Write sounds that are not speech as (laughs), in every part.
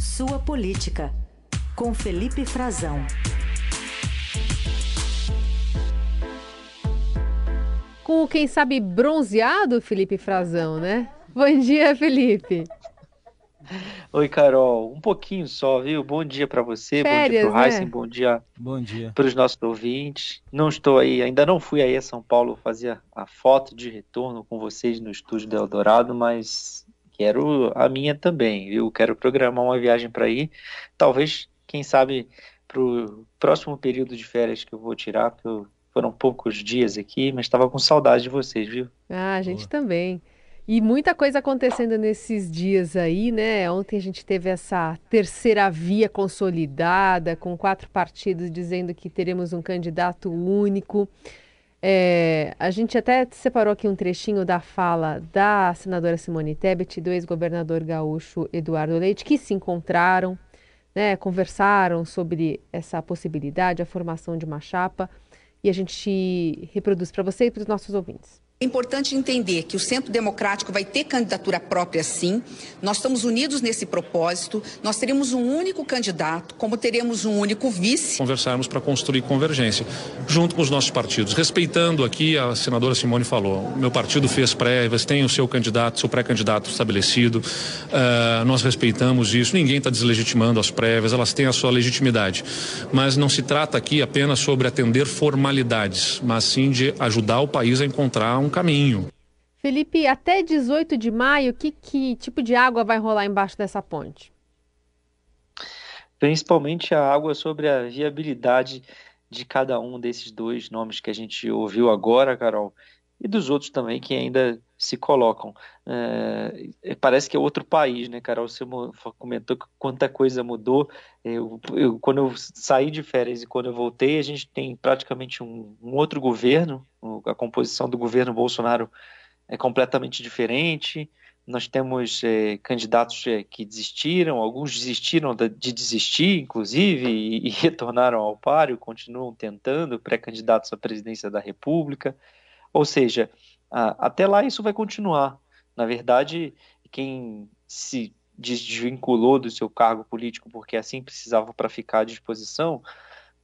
Sua Política, com Felipe Frazão. Com quem sabe bronzeado, Felipe Frazão, né? Bom dia, Felipe. Oi, Carol. Um pouquinho só, viu? Bom dia para você, Férias, bom dia pro né? Heisen, bom dia Bom dia. para os nossos ouvintes. Não estou aí, ainda não fui aí a São Paulo fazer a foto de retorno com vocês no estúdio do Eldorado, mas quero a minha também, viu? Quero programar uma viagem para ir. Talvez, quem sabe, para o próximo período de férias que eu vou tirar, porque eu- foram poucos dias aqui, mas estava com saudade de vocês, viu? Ah, a gente Boa. também. E muita coisa acontecendo nesses dias aí, né? Ontem a gente teve essa terceira via consolidada, com quatro partidos dizendo que teremos um candidato único. É, a gente até separou aqui um trechinho da fala da senadora Simone Tebet e do ex-governador gaúcho Eduardo Leite, que se encontraram, né? Conversaram sobre essa possibilidade, a formação de uma chapa. E a gente reproduz para você e para os nossos ouvintes. É importante entender que o Centro Democrático vai ter candidatura própria, sim. Nós estamos unidos nesse propósito. Nós teremos um único candidato, como teremos um único vice. conversarmos para construir convergência, junto com os nossos partidos. Respeitando aqui, a senadora Simone falou, meu partido fez prévias, tem o seu candidato, seu pré-candidato estabelecido, ah, nós respeitamos isso, ninguém está deslegitimando as prévias, elas têm a sua legitimidade. Mas não se trata aqui apenas sobre atender formalidades, mas sim de ajudar o país a encontrar um caminho. Felipe, até 18 de maio, que, que tipo de água vai rolar embaixo dessa ponte? principalmente a água sobre a viabilidade de cada um desses dois nomes que a gente ouviu agora, Carol, e dos outros também que ainda se colocam. É, parece que é outro país, né, Carol? Você comentou quanta coisa mudou. Eu, eu- quando eu saí de férias e quando eu voltei, a gente tem praticamente um, um outro governo. A composição do governo Bolsonaro é completamente diferente. Nós temos eh, candidatos eh, que desistiram, alguns desistiram de desistir, inclusive, e, e retornaram ao páreo, continuam tentando, pré-candidatos à presidência da República. Ou seja, até lá isso vai continuar. Na verdade, quem se desvinculou do seu cargo político porque assim precisava para ficar à disposição,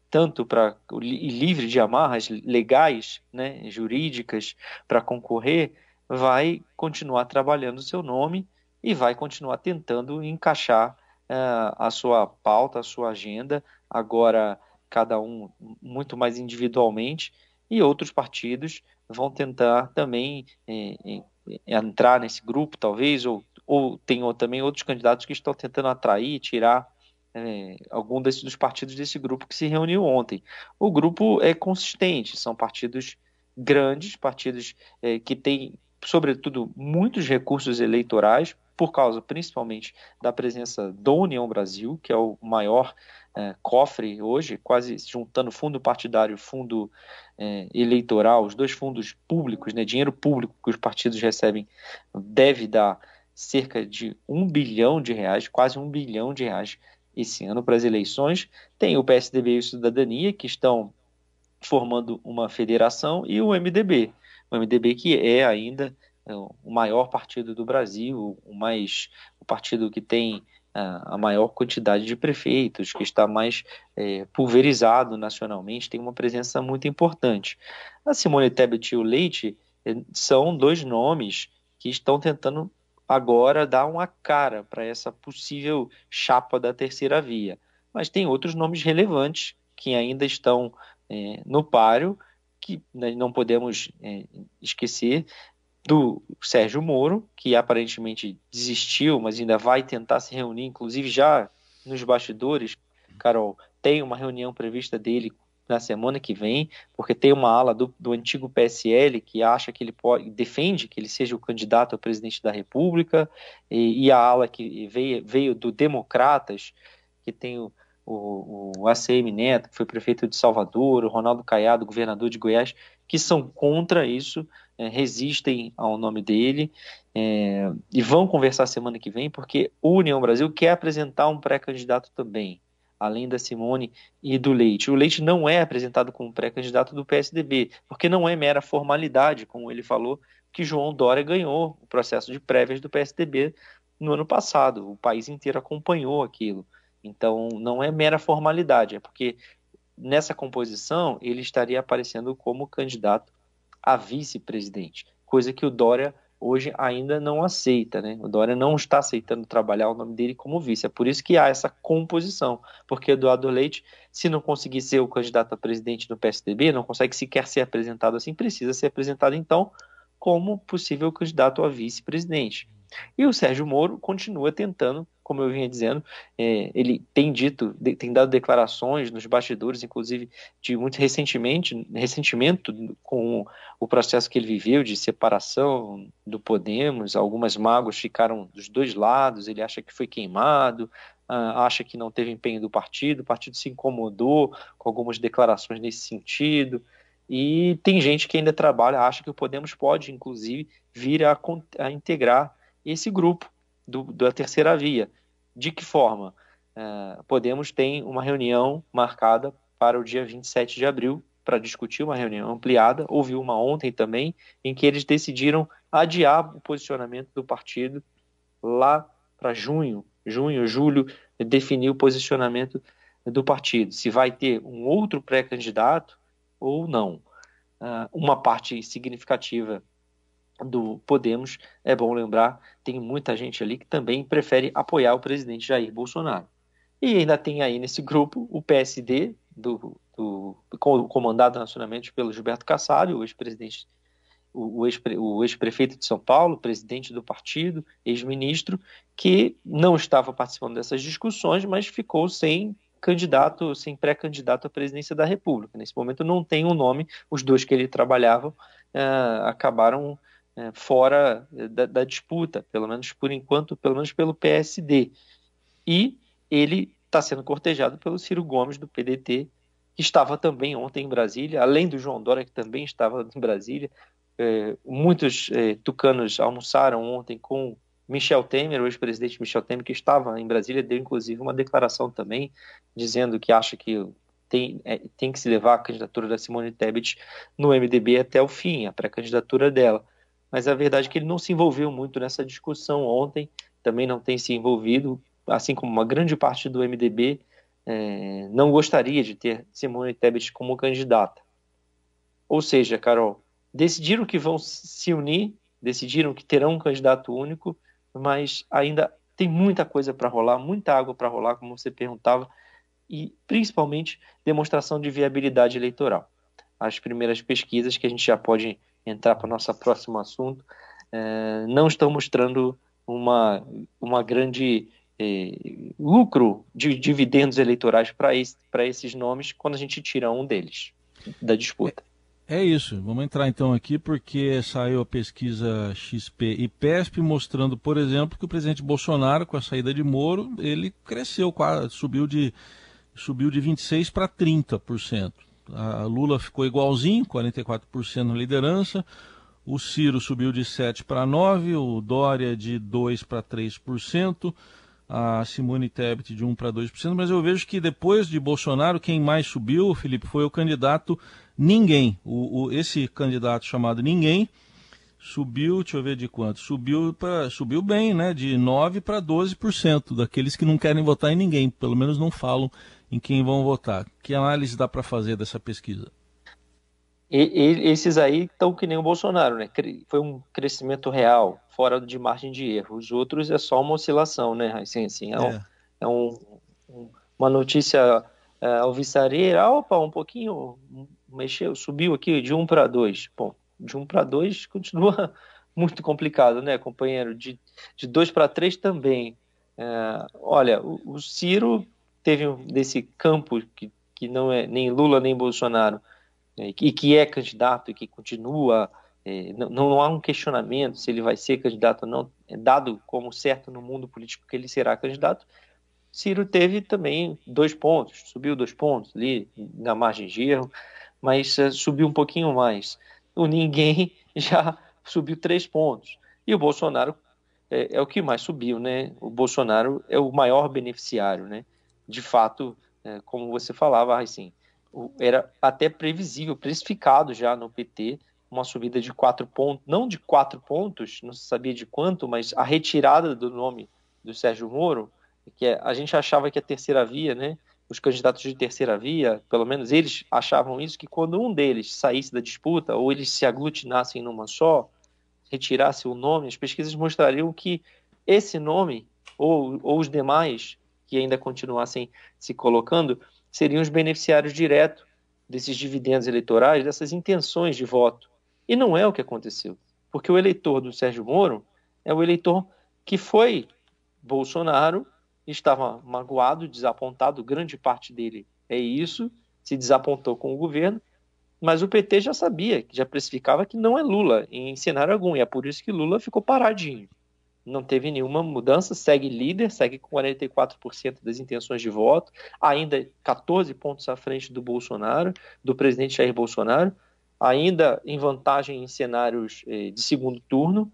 tanto para livre de amarras legais, né, jurídicas, para concorrer, vai continuar trabalhando o seu nome e vai continuar tentando encaixar eh, a sua pauta, a sua agenda, agora cada um muito mais individualmente, e outros partidos vão tentar também eh, eh, entrar nesse grupo, talvez, ou, ou tem ou- também outros candidatos que estão tentando atrair, tirar eh, algum desses dos partidos desse grupo que se reuniu ontem. O grupo é consistente, são partidos grandes, partidos eh, que têm, sobretudo, muitos recursos eleitorais, por causa principalmente da presença do União Brasil, que é o maior eh, cofre hoje, quase juntando fundo partidário e fundo eh, eleitoral, os dois fundos públicos, né, dinheiro público que os partidos recebem, deve dar cerca de um bilhão de reais, quase um bilhão de reais esse ano para as eleições. Tem o PSDB e o Cidadania, que estão formando uma federação, e o MDB. O MDB que é ainda é, o maior partido do Brasil, o mais o partido que tem a, maior quantidade de prefeitos, que está mais é, pulverizado nacionalmente, tem uma presença muito importante. A Simone Tebet e o Leite eh, são dois nomes que estão tentando agora dar uma cara para essa possível chapa da terceira via. Mas tem outros nomes relevantes que ainda estão é, no páreo, que nós não podemos é, esquecer do Sérgio Moro, que aparentemente desistiu, mas ainda vai tentar se reunir, inclusive já nos bastidores, Carol, tem uma reunião prevista dele na semana que vem, porque tem uma ala do, do antigo PSL que acha que ele pode, defende que ele seja o candidato a presidente da República, e, e a ala que veio, veio do Democratas, que tem o, o, o ACM Neto, que foi prefeito de Salvador, o Ronaldo Caiado, governador de Goiás, que são contra isso, é, resistem ao nome dele é, e vão conversar semana que vem, porque o União Brasil quer apresentar um pré-candidato também, além da Simone e do Leite. O Leite não é apresentado como pré-candidato do PSDB, porque não é mera formalidade, como ele falou, que João Dória ganhou o processo de prévias do PSDB no ano passado. O país inteiro acompanhou aquilo. Então, não é mera formalidade, é porque nessa composição ele estaria aparecendo como candidato a vice-presidente, coisa que o Dória hoje ainda não aceita, né? O Dória não está aceitando trabalhar o nome dele como vice. É por isso que há essa composição, porque Eduardo Leite, se não conseguir ser o candidato a presidente do PSDB, não consegue sequer ser apresentado assim, precisa ser apresentado então como possível candidato a vice-presidente. E o Sérgio Moro continua tentando, como eu vinha dizendo, é, ele tem dito, de, tem dado declarações nos bastidores, inclusive de muito recentemente, ressentimento com o processo que ele viveu de separação do Podemos. Algumas mágoas ficaram dos dois lados. Ele acha que foi queimado, uh, acha que não teve empenho do partido. O partido se incomodou com algumas declarações nesse sentido. E tem gente que ainda trabalha, acha que o Podemos pode, inclusive, vir a, a integrar esse grupo do, da terceira via. De que forma? Uh, Podemos tem uma reunião marcada para o dia 27 de abril para discutir uma reunião ampliada. Houve uma ontem também, em que eles decidiram adiar o posicionamento do partido lá para junho, junho, julho, definir o posicionamento do partido, se vai ter um outro pré-candidato ou não. Uh, uma parte significativa do Podemos, é bom lembrar, tem muita gente ali que também prefere apoiar o presidente Jair Bolsonaro. E ainda tem aí nesse grupo o PSD, do, do, comandado nacionalmente pelo Gilberto Kassab, o ex-presidente, o, o ex-prefeito de São Paulo, presidente do partido, ex-ministro, que não estava participando dessas discussões, mas ficou sem candidato, sem pré-candidato à presidência da República. Nesse momento não tem um nome, os dois que ele trabalhava uh, acabaram é, fora da, da, disputa, pelo menos por enquanto, pelo menos pelo PSD. E ele está sendo cortejado pelo Ciro Gomes, do PDT, que estava também ontem em Brasília, além do João Dória, que também estava em Brasília. É, muitos é, tucanos almoçaram ontem com Michel Temer, o ex-presidente Michel Temer, que estava em Brasília, deu inclusive uma declaração também, dizendo que acha que tem, é, tem que se levar a candidatura da Simone Tebet no MDB até o fim, a pré-candidatura dela mas a verdade é que ele não se envolveu muito nessa discussão ontem, também não tem se envolvido, assim como uma grande parte do MDB é, não gostaria de ter Simone Tebet como candidata. Ou seja, Carol, decidiram que vão se unir, decidiram que terão um candidato único, mas ainda tem muita coisa para rolar, muita água para rolar, como você perguntava, e principalmente demonstração de viabilidade eleitoral. As primeiras pesquisas que a gente já pode entrar para o nosso próximo assunto, é, não estão mostrando uma, uma grande é, lucro de dividendos eleitorais para esse, esses nomes quando a gente tira um deles da disputa. É, é isso. Vamos entrar então aqui porque saiu a pesquisa XP e PESP mostrando, por exemplo, que o presidente Bolsonaro, com a saída de Moro, ele cresceu, subiu de, subiu de 26% para 30%. A Lula ficou igualzinho, 44% na liderança. O Ciro subiu de 7 para 9, o Dória de 2 para 3%, a Simone Tebet de 1 para 2%, mas eu vejo que depois de Bolsonaro, quem mais subiu, Felipe, foi o candidato Ninguém. O, o esse candidato chamado Ninguém subiu, deixa eu ver de quanto, subiu, pra, subiu bem, né? De 9 para 12% daqueles que não querem votar em ninguém, pelo menos não falam em quem vão votar. Que análise dá para fazer dessa pesquisa? E, e, esses aí estão que nem o Bolsonaro, né? Foi um crescimento real, fora de margem de erro. Os outros é só uma oscilação, né? Assim, assim, é, é. Um, é um, uma notícia é, alvissareira. Opa, um pouquinho mexeu, subiu aqui de 1 para 2. Bom, de 1 para 2 continua (laughs) muito complicado, né, companheiro? De, de 2 para 3 também. É, olha, o, o Ciro teve desse campo que, que não é nem Lula nem Bolsonaro, é, e que é candidato e que continua, é, não, não há um questionamento se ele vai ser candidato ou não, é dado como certo no mundo político que ele será candidato. Ciro teve também dois pontos, subiu dois pontos ali na margem de erro, mas uh, subiu um pouquinho mais. O ninguém (laughs) já subiu três pontos. E o Bolsonaro é, é, o que mais subiu, né? O Bolsonaro é o maior beneficiário, né? De fato, é, como você falava, assim, era até previsível, precificado já no PT, uma subida de quatro pontos, não de quatro pontos, não se sabia de quanto, mas a retirada do nome do Sérgio Moro, que é, a gente achava que a terceira via, né, os candidatos de terceira via, pelo menos eles achavam isso, que quando um deles saísse da disputa, ou eles se aglutinassem numa só, retirasse o nome, as pesquisas mostrariam que esse nome, ou, ou os demais que ainda continuassem se colocando, seriam os beneficiários diretos desses dividendos eleitorais, dessas intenções de voto. E não é o que aconteceu, porque o eleitor do Sérgio Moro é o eleitor que foi Bolsonaro estava magoado, desapontado, grande parte dele é isso, se desapontou com o governo, mas o PT já sabia, já precificava que não é Lula em cenário algum, e é por isso que Lula ficou paradinho. Não teve nenhuma mudança, segue líder, segue com 44% das intenções de voto, ainda 14 pontos à frente do Bolsonaro, do presidente Jair Bolsonaro, ainda em vantagem em cenários eh, de segundo turno,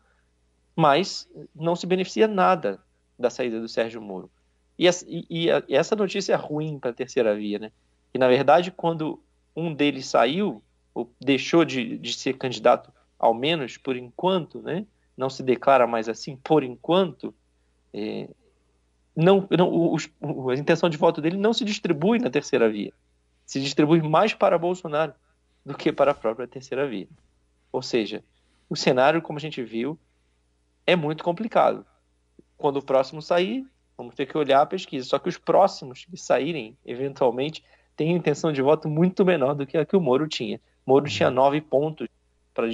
mas não se beneficia nada da saída do Sérgio Moro. E, essa notícia é ruim para a terceira via, né? E na verdade, quando um deles saiu, ou deixou de, de ser candidato, ao menos por enquanto, né? Não se declara mais assim, por enquanto, é, não, não, os, a intenção de voto dele não se distribui na terceira via. Se distribui mais para Bolsonaro do que para a própria terceira via. Ou seja, o cenário, como a gente viu, é muito complicado. Quando o próximo sair, Vamos ter que olhar a pesquisa. Só que os próximos que saírem, eventualmente, têm intenção de voto muito menor do que a que o Moro tinha. Moro tinha nove pontos para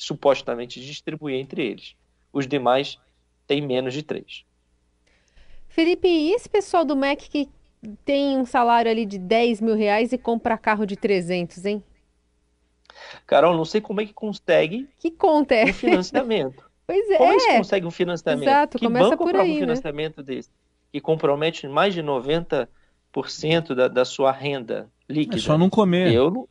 supostamente distribuir entre eles. Os demais têm menos de três. Felipe, e esse pessoal do MEC que tem um salário ali de 10 mil reais e compra carro de 300, hein? Carol, não sei como é que consegue que conta é? um financiamento. (laughs) pois é. Como eles conseguem um financiamento? Exato, que começa banco por aí, um né? financiamento desse? que compromete mais de 90% da, da sua renda líquida. É só não comer. Eu não...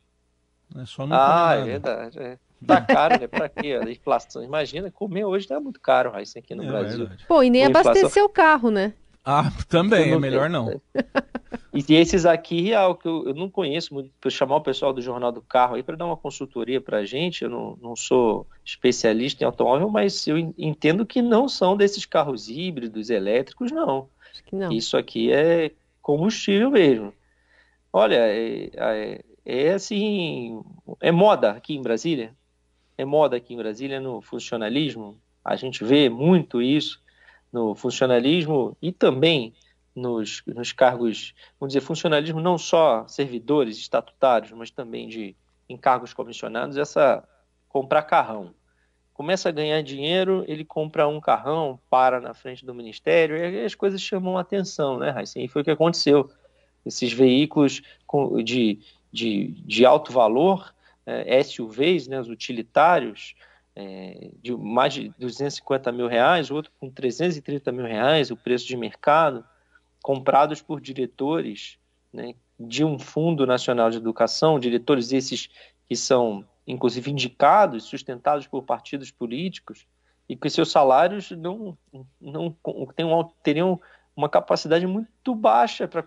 É só não ah, comer. é verdade. É. Tá caro, né? Pra quê? A inflação. Imagina, comer hoje tá muito caro, isso aqui no é Brasil. Verdade. Pô, e nem abastecer o carro, né? Ah, também, é melhor não. (laughs) E esses aqui, real, que eu, eu não conheço muito, para chamar o pessoal do Jornal do Carro aí para dar uma consultoria para a gente, eu não, não sou especialista em automóvel, mas eu entendo que não são desses carros híbridos, elétricos, não. não. Isso aqui é combustível mesmo. Olha, é, é, é assim, é moda aqui em Brasília, é moda aqui em Brasília no funcionalismo, a gente vê muito isso no funcionalismo e também nos, nos cargos, vamos dizer, funcionalismo não só servidores estatutários, mas também de encargos comissionados, essa comprar carrão. Começa a ganhar dinheiro, ele compra um carrão, para na frente do ministério, e as coisas chamam a atenção, né, Raíssa? E foi o que aconteceu. Esses veículos de, de, de alto valor, é, SUVs, né, os utilitários, é, de mais de 250 mil reais, outro com 330 mil reais, o preço de mercado, comprados por diretores né, de um Fundo Nacional de Educação, diretores esses que são, inclusive, indicados, sustentados por partidos políticos, e que seus salários não, não teriam, uma capacidade muito baixa para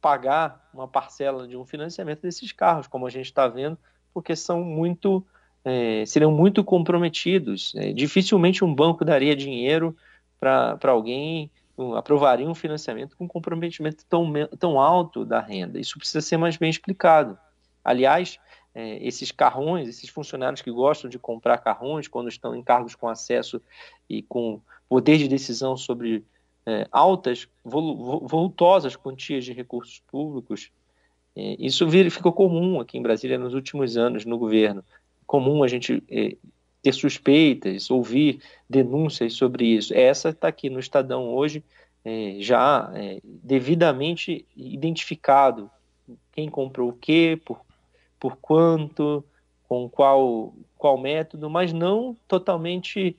pagar uma parcela de um financiamento desses carros, como a gente está vendo, porque são muito é, seriam muito comprometidos. É, dificilmente um banco daria dinheiro para alguém aprovaria um financiamento com comprometimento tão, tão alto da renda. Isso precisa ser mais bem explicado. Aliás, é, esses carrões, esses funcionários que gostam de comprar carrões quando estão em cargos com acesso e com poder de decisão sobre é, altas, voltosas quantias de recursos públicos, é, isso ficou comum aqui em Brasília nos últimos anos no governo. Comum a gente é, ter suspeitas, ouvir denúncias sobre isso. Essa está aqui no Estadão hoje, é, já devidamente identificado quem comprou o quê, por, por quanto, com qual, qual método, mas não totalmente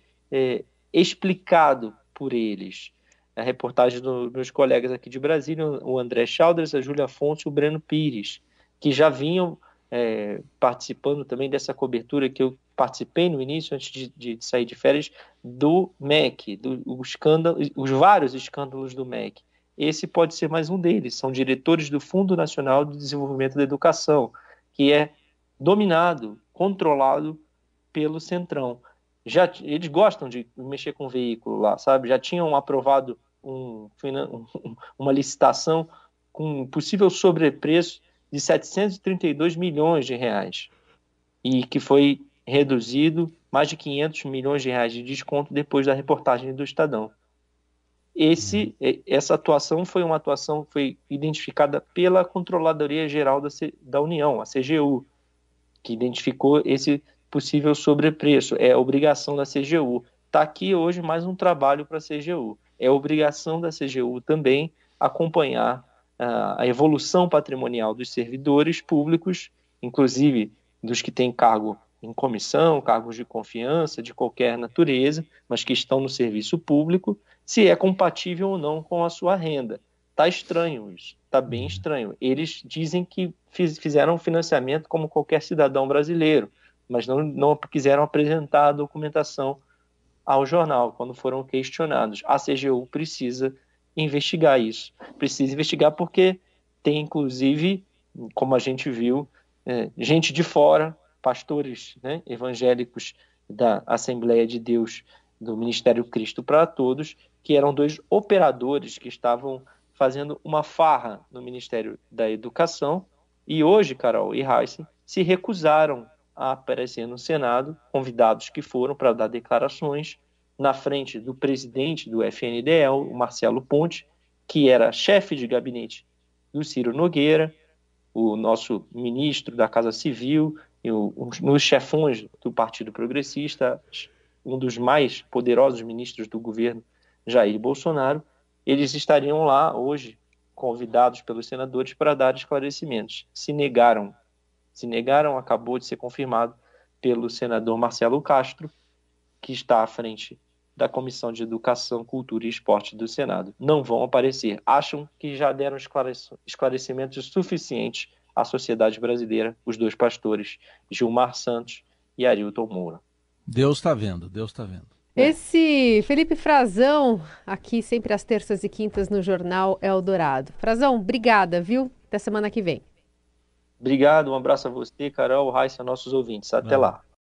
explicado por eles. A reportagem dos meus colegas aqui de Brasília, o André Chalders, a Júlia Afonso e o Breno Pires, que já vinham é, participando também dessa cobertura que eu participei no início, antes de, de sair de férias, do MEC, do, o escândalo, os vários escândalos do MEC. Esse pode ser mais um deles. São diretores do Fundo Nacional de Desenvolvimento da Educação, que é dominado, controlado pelo Centrão. Já, eles gostam de mexer com veículo lá, sabe? Já tinham aprovado um, (laughs) uma licitação com possível sobrepreço de 732 milhões de reais e que foi reduzido mais de 500 milhões de reais de desconto depois da reportagem do Estadão. Esse, uhum. essa atuação foi uma atuação foi identificada pela Controladoria Geral da, da União, a CGU, que identificou esse possível sobrepreço. É obrigação da CGU. Está aqui hoje mais um trabalho para a CGU. É obrigação da CGU também acompanhar uh, a evolução patrimonial dos servidores públicos, inclusive dos que têm cargo em comissão, cargos de confiança de qualquer natureza, mas que estão no serviço público, se é compatível ou não com a sua renda. Tá estranho isso, tá bem uhum. estranho. Eles dizem que fiz, fizeram financiamento como qualquer cidadão brasileiro, mas não, não quiseram apresentar a documentação ao jornal quando foram questionados. A CGU precisa investigar isso. Precisa investigar porque tem, inclusive, como a gente viu, é, gente de fora, pastores né, evangélicos da Assembleia de Deus do Ministério Cristo para Todos, que eram dois operadores que estavam fazendo uma farra no Ministério da Educação, e hoje, Carol e Heisen, se recusaram a aparecer no Senado, convidados que foram para dar declarações na frente do presidente do FNDL, o Marcelo Ponte, que era chefe de gabinete do Ciro Nogueira, o nosso ministro da Casa Civil, e o, um, os chefões do Partido Progressista, um dos mais poderosos ministros do governo Jair Bolsonaro, eles estariam lá hoje convidados pelos senadores para dar esclarecimentos. Se negaram. Se negaram, acabou de ser confirmado pelo senador Marcelo Castro, que está à frente da Comissão de Educação, Cultura e Esporte do Senado. Não vão aparecer. Acham que já deram esclarecimentos suficientes à sociedade brasileira, os dois pastores, Gilmar Santos e Arilton Moura. Deus está vendo, Deus está vendo. Esse Felipe Frazão, aqui sempre às terças e quintas no Jornal Eldorado. Frazão, obrigada, viu? Até semana que vem. Obrigado, um abraço a você, Carol, Raíssa, nossos ouvintes. Até lá.